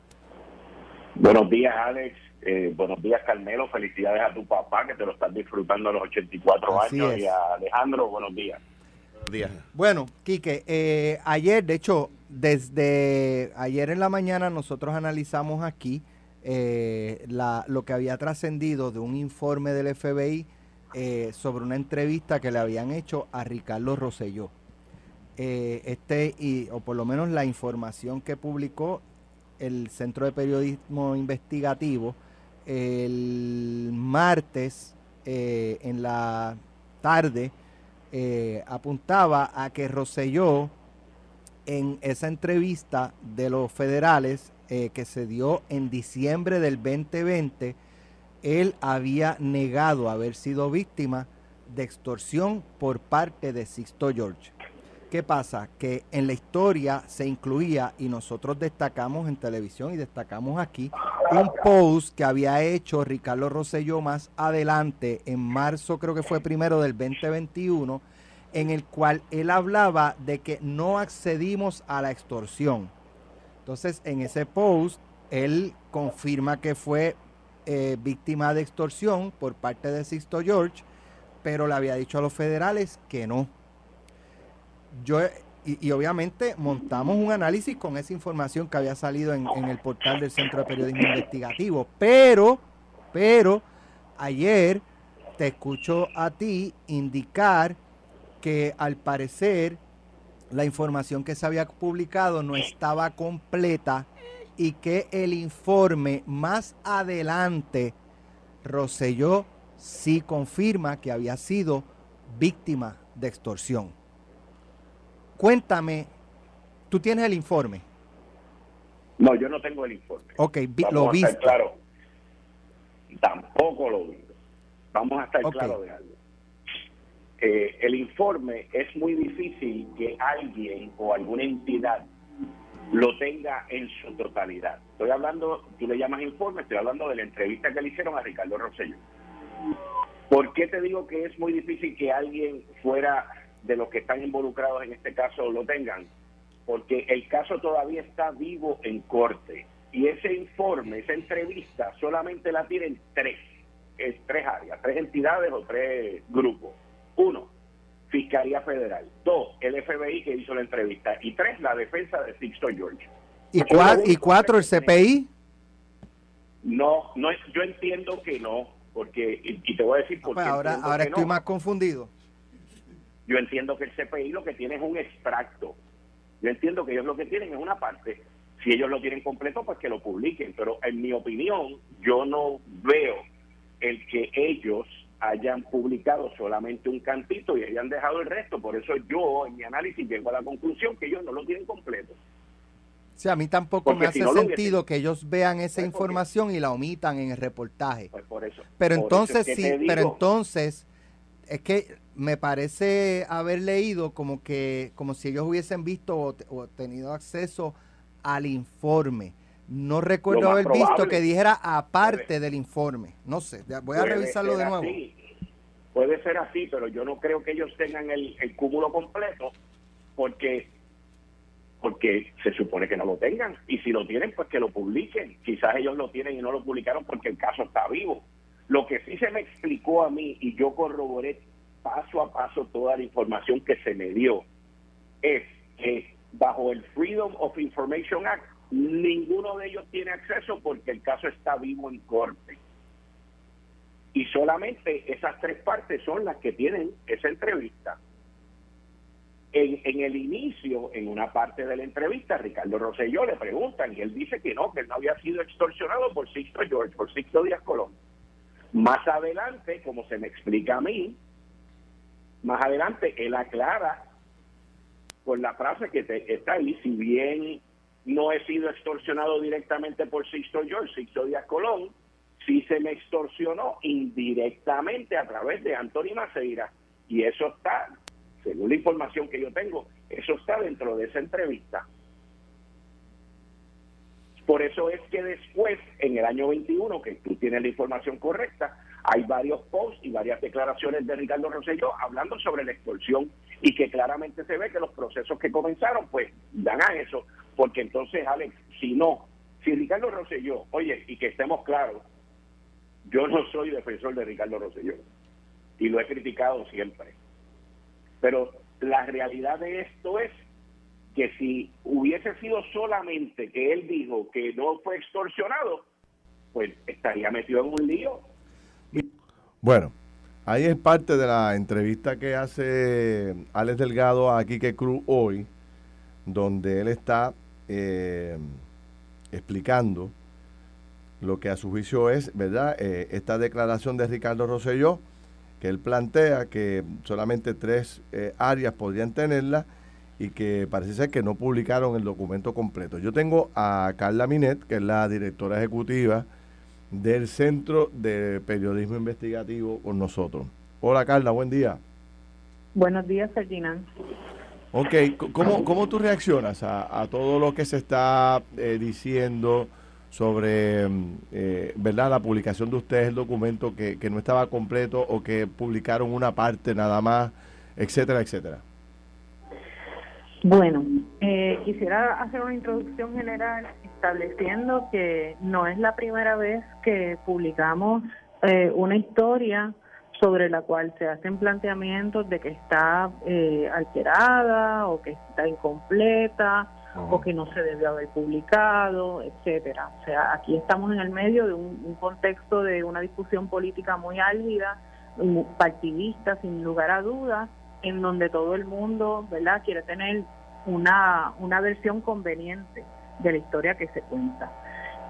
Buenos días, Alex. Eh, buenos días, Carmelo. Felicidades a tu papá, que te lo estás disfrutando a los 84 años. Y a Alejandro, buenos días. Bueno, Quique, eh, ayer, de hecho, desde ayer en la mañana nosotros analizamos aquí eh, lo que había trascendido de un informe del FBI sobre una entrevista que le habían hecho a Ricardo Rosselló. este, y, o por lo menos la información que publicó el Centro de Periodismo Investigativo el martes eh, en la tarde eh, apuntaba a que Roselló en esa entrevista de los federales eh, que se dio en diciembre del 2020, él había negado haber sido víctima de extorsión por parte de Sixto George. ¿Qué pasa? Que en la historia se incluía, y nosotros destacamos en televisión y destacamos aquí, un post que había hecho Ricardo Rosselló más adelante, en marzo creo que fue primero del 2021, en el cual él hablaba de que no accedimos a la extorsión. Entonces, en ese post, él confirma que fue eh, víctima de extorsión por parte de Sixto George, pero le había dicho a los federales que no yo y, obviamente montamos un análisis con esa información que había salido en, el portal del Centro de Periodismo Investigativo. Pero, pero, ayer te escucho a ti indicar que al parecer la información que se había publicado no estaba completa y que el informe más adelante, Roselló sí confirma que había sido víctima de extorsión. Cuéntame, ¿tú tienes el informe? No, yo no tengo el informe. Ok, lo viste. Claro, tampoco lo vi. Vamos a estar claros de algo. Eh, el informe es muy difícil que alguien o alguna entidad lo tenga en su totalidad. Estoy hablando, tú le llamas informe, estoy hablando de la entrevista que le hicieron a Ricardo Rosselló. ¿Por qué te digo que es muy difícil que alguien fuera de los que están involucrados en este caso lo tengan, porque el caso todavía está vivo en corte. Y ese informe, esa entrevista, solamente la tienen tres, es tres áreas, tres entidades o tres grupos. Uno, Fiscalía Federal. Dos, el FBI que hizo la entrevista. Y tres, la defensa de Sixto George. ¿Y, ¿y cuatro, el CPI? No, no, yo entiendo que no, porque, y, te voy a decir por pues qué. ahora ahora estoy más confundido. Yo entiendo que el CPI lo que tiene es un extracto. Yo entiendo que ellos lo que tienen es una parte. Si ellos lo tienen completo, pues que lo publiquen. Pero en mi opinión, yo no veo el que ellos hayan publicado solamente un cantito y hayan dejado el resto. Por eso yo en mi análisis llego a la conclusión que ellos no lo tienen completo. Sí, a mí tampoco me hace sentido que ellos vean esa pues, información y la omitan en el reportaje. Pues por eso. Pero entonces sí, pero entonces es que me parece haber leído como que como si ellos hubiesen visto o, tenido acceso al informe. No recuerdo haber visto que dijera aparte del informe. No sé, voy a revisarlo de nuevo. Puede ser así, pero yo no creo que ellos tengan el, el cúmulo completo porque porque se supone que no lo tengan. Y si lo tienen, pues que lo publiquen. Quizás ellos lo tienen y no lo publicaron porque el caso está vivo. Lo que sí se me explicó a mí y yo corroboré paso a paso toda la información que se me dio es que bajo el Freedom of Information Act ninguno de ellos tiene acceso porque el caso está vivo en corte. Y solamente esas tres partes son las que tienen esa entrevista. En, el inicio, en una parte de la entrevista, Ricardo Rosselló le preguntan y él dice que no, que él no había sido extorsionado por Sixto George, por Sixto Díaz Colón. Más adelante, como se me explica a mí, más adelante él aclara por la frase que está ahí, si bien no he sido extorsionado directamente por Sixto George, Sixto Díaz Colón, sí se me extorsionó indirectamente a través de Antonio Maceira. Y eso está según la información que yo tengo, eso está dentro de esa entrevista. Por eso es que después, en el año 21, que tú tienes la información correcta, hay varios posts y varias declaraciones de Ricardo Rosselló hablando sobre la extorsión y que claramente se ve que los procesos que comenzaron, pues, dan a eso. Porque entonces, Alex, si no, si Ricardo Rosselló, oye, y que estemos claros, yo no soy defensor de Ricardo Rosselló y lo he criticado siempre. Pero la realidad de esto es que si hubiese sido solamente que él dijo que no fue extorsionado, pues estaría metido en un lío. Bueno, ahí es parte de la entrevista que hace Alex Delgado a Quique Cruz hoy, donde él está eh, explicando lo que a su juicio es, ¿verdad? Eh, esta declaración de Ricardo Rosselló que él plantea que solamente tres eh, áreas podrían tenerla y que parece ser que no publicaron el documento completo. Yo tengo a Carla Minet, que es la directora ejecutiva del Centro de Periodismo Investigativo con nosotros. Hola Carla, buen día. Buenos días, Ferdinand. Ok, ¿cómo, cómo tú reaccionas a, todo lo que se está eh, diciendo? sobre mm, eh, verdad la publicación de ustedes el documento que, no estaba completo o que publicaron una parte nada más, etcétera, etcétera. Bueno, eh, quisiera hacer una introducción general estableciendo que no es la primera vez que publicamos eh, una historia sobre la cual se hacen planteamientos de que está alterada o que está incompleta o que no se debió haber publicado, etcétera. O sea, aquí estamos en el medio de un, contexto de una discusión política muy álgida, partidista, sin lugar a dudas, en donde todo el mundo, ¿verdad?, quiere tener una, una versión conveniente de la historia que se cuenta.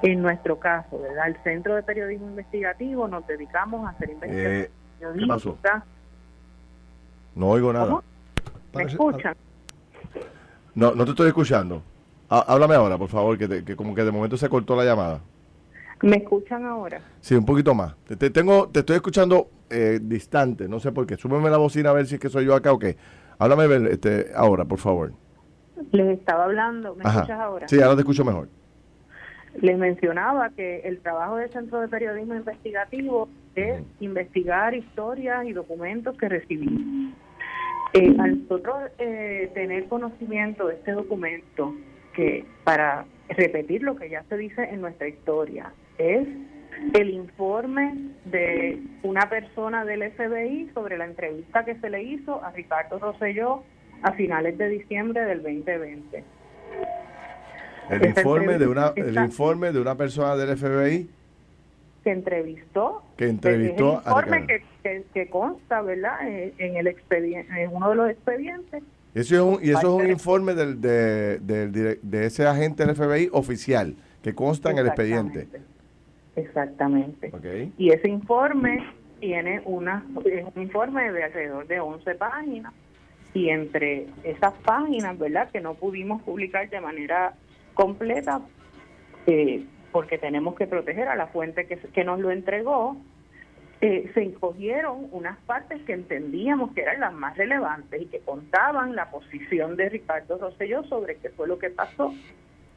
En nuestro caso, ¿verdad? El Centro de Periodismo Investigativo nos dedicamos a hacer investigación eh, No oigo nada. ¿Me escuchan? No, no te estoy escuchando. Háblame ahora, por favor, que, como que de momento se cortó la llamada. ¿Me escuchan ahora? Sí, un poquito más. Te, tengo, te estoy escuchando eh, distante, no sé por qué. Súbeme la bocina a ver si es que soy yo acá o qué. Háblame este, ahora, por favor. Les estaba hablando, ¿me escuchas ahora? Sí, ahora te escucho mejor. Les mencionaba que el trabajo del Centro de Periodismo Investigativo es investigar historias y documentos que recibimos. Eh, al nosotros eh, tener conocimiento de este documento, que para repetir lo que ya se dice en nuestra historia, es el informe de una persona del FBI sobre la entrevista que se le hizo a Ricardo Rosselló a finales de diciembre del 2020. El informe de una el informe de una persona del FBI que entrevistó, que entrevistó el informe que, que, consta, ¿verdad? En, el expediente, en uno de los expedientes. Eso es un, y eso es un informe del, de, de, ese agente del FBI oficial que consta en el expediente. Exactamente. Y ese informe tiene una, un informe de alrededor de 11 páginas y entre esas páginas, ¿verdad?, que no pudimos publicar de manera completa eh, porque tenemos que proteger a la fuente que, que nos lo entregó, eh, se escogieron unas partes que entendíamos que eran las más relevantes y que contaban la posición de Ricardo Rosselló sobre qué fue lo que pasó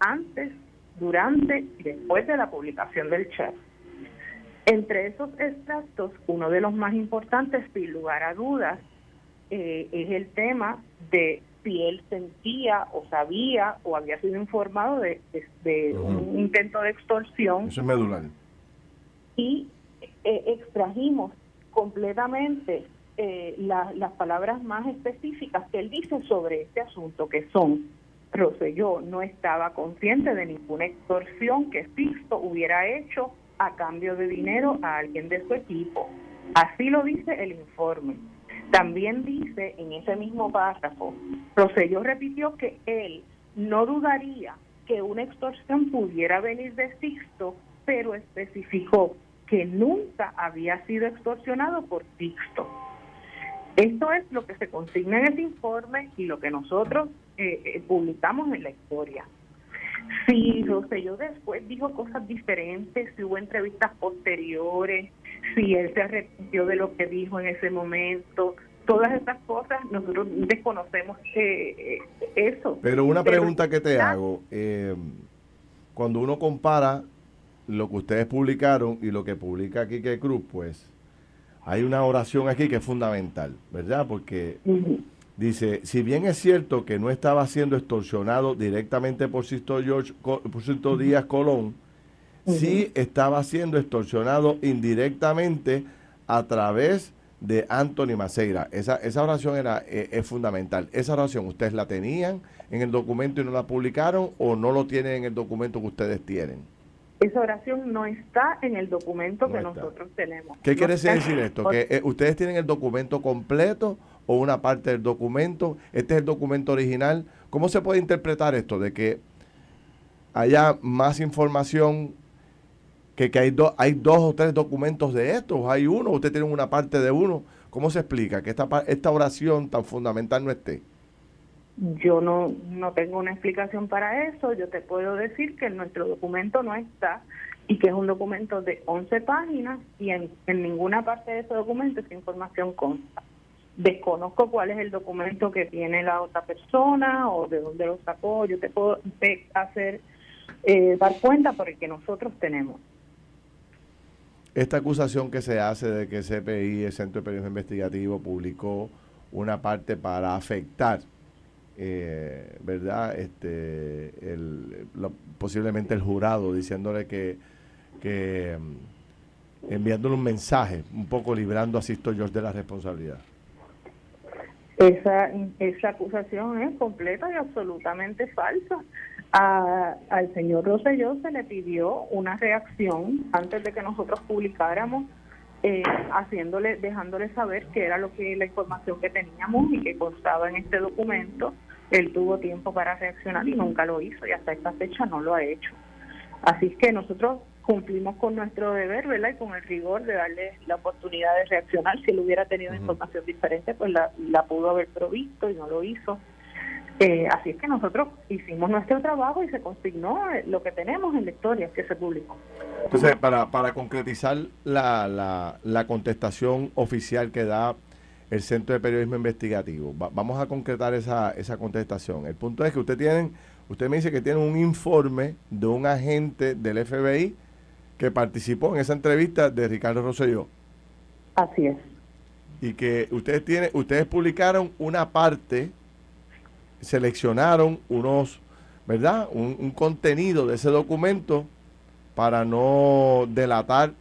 antes, durante y después de la publicación del chat. Entre esos extractos, uno de los más importantes, sin lugar a dudas, eh, es el tema de si él sentía o sabía o había sido informado de, un intento de extorsión. Eso es medular. Y eh, extrajimos completamente eh, las palabras más específicas que él dice sobre este asunto, que son, Roselló no estaba consciente de ninguna extorsión que Sixto hubiera hecho a cambio de dinero a alguien de su equipo. Así lo dice el informe. También dice en ese mismo párrafo, Roselló repitió que él no dudaría que una extorsión pudiera venir de Sixto, pero especificó que nunca había sido extorsionado por Sixto. Esto es lo que se consigna en ese informe y lo que nosotros eh, eh, publicamos en la historia. Si Rosselló después dijo cosas diferentes, si hubo entrevistas posteriores, si él se arrepintió de lo que dijo en ese momento, todas estas cosas nosotros desconocemos eh, eso. Pero una pregunta que te hago, cuando uno compara lo que ustedes publicaron y lo que publica Kike Cruz, pues hay una oración aquí que es fundamental, ¿verdad? Porque dice, si bien es cierto que no estaba siendo extorsionado directamente por Sisto, George, por Díaz Colón, sí estaba siendo extorsionado indirectamente a través de Anthony Maceira. Esa, esa oración era, eh, es fundamental. Esa oración, ¿ustedes la tenían en el documento y no la publicaron o no lo tienen en el documento que ustedes tienen? Esa oración no está en el documento que nosotros tenemos. ¿Qué quiere decir esto? ¿Que eh, ustedes tienen el documento completo o una parte del documento? ¿Este es el documento original? ¿Cómo se puede interpretar esto de que haya más información que, que hay, hay dos o tres documentos de estos? ¿Hay uno? ¿Usted tiene una parte de uno? ¿Cómo se explica que esta, esta oración tan fundamental no esté? Yo no, no tengo una explicación para eso. Yo te puedo decir que en nuestro documento no está y que es un documento de 11 páginas y en, ninguna parte de ese documento esa información consta. Desconozco cuál es el documento que tiene la otra persona o de dónde lo sacó. Yo te puedo hacer eh, dar cuenta por el que nosotros tenemos. Esta acusación que se hace de que CPI, el Centro de Periodismo Investigativo, publicó una parte para afectar eh, ¿verdad? Este, posiblemente el jurado diciéndole que, que mm, enviándole un mensaje, un poco librando a Sisto George de la responsabilidad. Esa, esa acusación es completa y absolutamente falsa. al señor Rosselló se le pidió una reacción antes de que nosotros publicáramos, eh, haciéndole, dejándole saber que era lo que la información que teníamos y que constaba en este documento él tuvo tiempo para reaccionar y nunca lo hizo y hasta esta fecha no lo ha hecho. Así es que nosotros cumplimos con nuestro deber, ¿verdad? Y con el rigor de darle la oportunidad de reaccionar. Si él hubiera tenido información diferente, pues la, pudo haber provisto y no lo hizo. Eh, así es que nosotros hicimos nuestro trabajo y se consignó eh, lo que tenemos en la historia que se publicó. Entonces, para, para concretizar la, la, la contestación oficial que da el Centro de Periodismo Investigativo. vamos a concretar esa, esa contestación. El punto es que usted tienen, usted me dice que tiene un informe de un agente del FBI que participó en esa entrevista de Ricardo Rosselló. Así es. Y que ustedes tienen, ustedes publicaron una parte, seleccionaron unos, ¿verdad? Un, contenido de ese documento para no delatar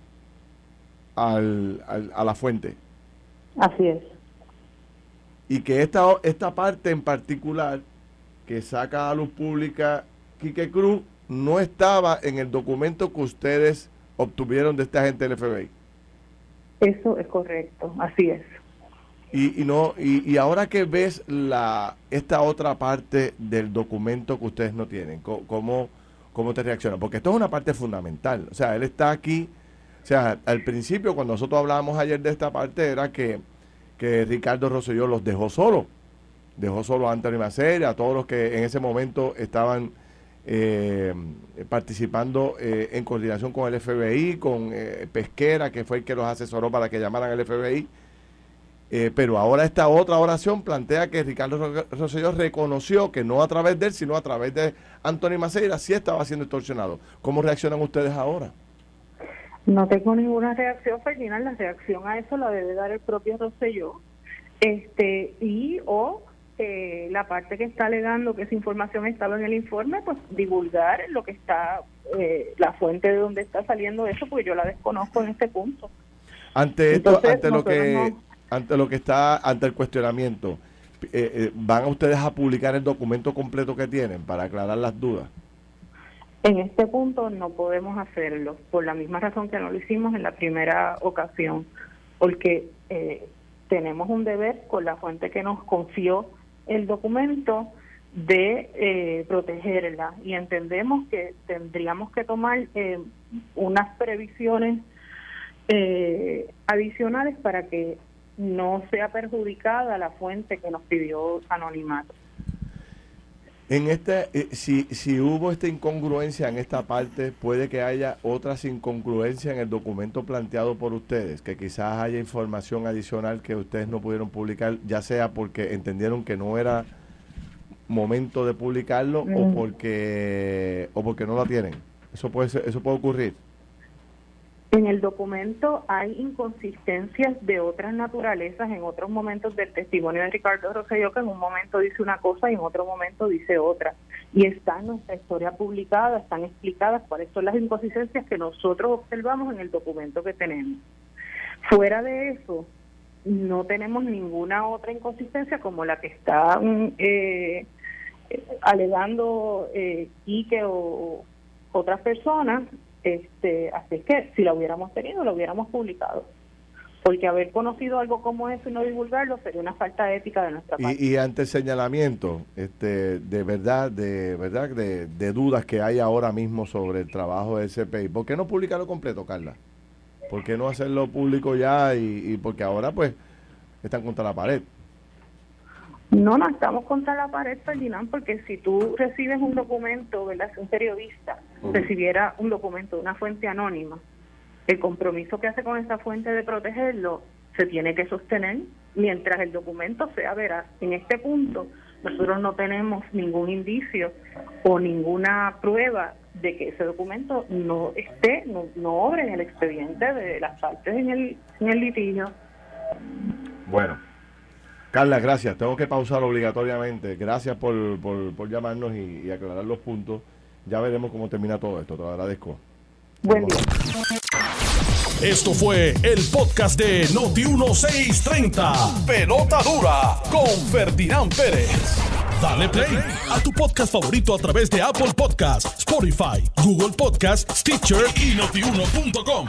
al, a la fuente. Así es y que esta, esta parte en particular que saca a luz pública Quique Cruz no estaba en el documento que ustedes obtuvieron de esta gente del FBI. Eso es correcto, así es. Y, y no y, y, ahora que ves la esta otra parte del documento que ustedes no tienen, ¿cómo, cómo te reacciona? Porque esto es una parte fundamental. O sea, él está aquí O sea, al principio, cuando nosotros hablábamos ayer de esta parte, era que, que Ricardo Rosselló los dejó solo. Dejó solo a Anthony Maceira, a todos los que en ese momento estaban eh, participando eh, en coordinación con el FBI, con eh, Pesquera, que fue el que los asesoró para que llamaran al FBI. Eh, pero ahora esta otra oración plantea que Ricardo Rosselló reconoció que no a través de él, sino a través de Anthony Maceira, sí estaba siendo extorsionado. ¿Cómo reaccionan ustedes ahora? No tengo ninguna reacción, Ferdinand. La reacción a eso la debe dar el propio Rosselló. Este, y o eh, la parte que está alegando que esa información estaba en el informe, pues divulgar lo que está, eh, la fuente de donde está saliendo eso, porque yo la desconozco en este punto. Ante esto, Entonces, ante lo que, no- ante lo que está, ante el cuestionamiento, eh, eh, ¿van a ustedes a publicar el documento completo que tienen para aclarar las dudas? En este punto no podemos hacerlo, por la misma razón que no lo hicimos en la primera ocasión, porque eh, tenemos un deber con la fuente que nos confió el documento de eh, protegerla y entendemos que tendríamos que tomar eh, unas previsiones eh, adicionales para que no sea perjudicada la fuente que nos pidió anonimato. En este, eh, si, si hubo esta incongruencia en esta parte, puede que haya otras incongruencias en el documento planteado por ustedes, que quizás haya información adicional que ustedes no pudieron publicar, ya sea porque entendieron que no era momento de publicarlo o Mm. porque o porque no la tienen. Eso puede ser, eso puede ocurrir. En el documento hay inconsistencias de otras naturalezas en otros momentos del testimonio de Ricardo Rosselló, que en un momento dice una cosa y en otro momento dice otra. Y está en nuestra historia publicada, están explicadas cuáles son las inconsistencias que nosotros observamos en el documento que tenemos. Fuera de eso, no tenemos ninguna otra inconsistencia como la que está eh, eh, alegando eh, Quique o otras personas, este, así es que si la hubiéramos tenido, la hubiéramos publicado. Porque haber conocido algo como eso y no divulgarlo sería una falta de ética de nuestra parte. Y, y ante el señalamiento, este, de verdad, de verdad, de, de dudas que hay ahora mismo sobre el trabajo del CPI, ¿por qué no publicarlo completo, Carla? ¿Por qué no hacerlo público ya? Y, y porque ahora, pues, están contra la pared. No, no estamos contra la pared, Ferdinand, porque si tú recibes un documento, ¿verdad? Si un periodista. Recibiera un documento de una fuente anónima, el compromiso que hace con esa fuente de protegerlo se tiene que sostener mientras el documento sea veraz. En este punto, nosotros no tenemos ningún indicio o ninguna prueba de que ese documento no esté, no, no obre en el expediente de las partes en el, en el litigio. Bueno. Carla, gracias. Tengo que pausar obligatoriamente. Gracias por, por, por llamarnos y, y aclarar los puntos. Ya veremos cómo termina todo esto. Te lo agradezco. Buen día. Esto fue el podcast de Noti1630. Pelota dura con Ferdinand Pérez. Dale play a tu podcast favorito a través de Apple Podcasts, Spotify, Google Podcasts, Stitcher y notiuno.com.